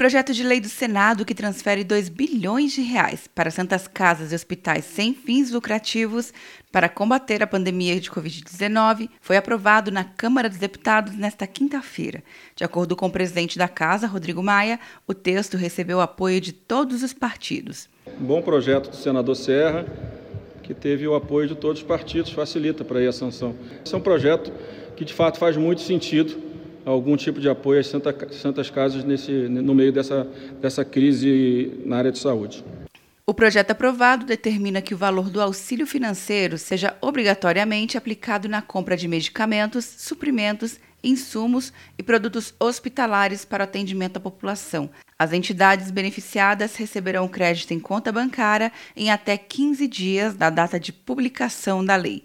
projeto de lei do Senado que transfere 2 bilhões de reais para santas casas e hospitais sem fins lucrativos para combater a pandemia de Covid-19 foi aprovado na Câmara dos Deputados nesta quinta-feira. De acordo com o presidente da Casa, Rodrigo Maia, o texto recebeu apoio de todos os partidos. Um bom projeto do senador Serra, que teve o apoio de todos os partidos, facilita para aí a sanção. Esse é um projeto que de fato faz muito sentido algum tipo de apoio às Santa, Santas Casas nesse, no meio dessa, dessa crise na área de saúde. O projeto aprovado determina que o valor do auxílio financeiro seja obrigatoriamente aplicado na compra de medicamentos, suprimentos, insumos e produtos hospitalares para atendimento à população. As entidades beneficiadas receberão crédito em conta bancária em até 15 dias da data de publicação da lei.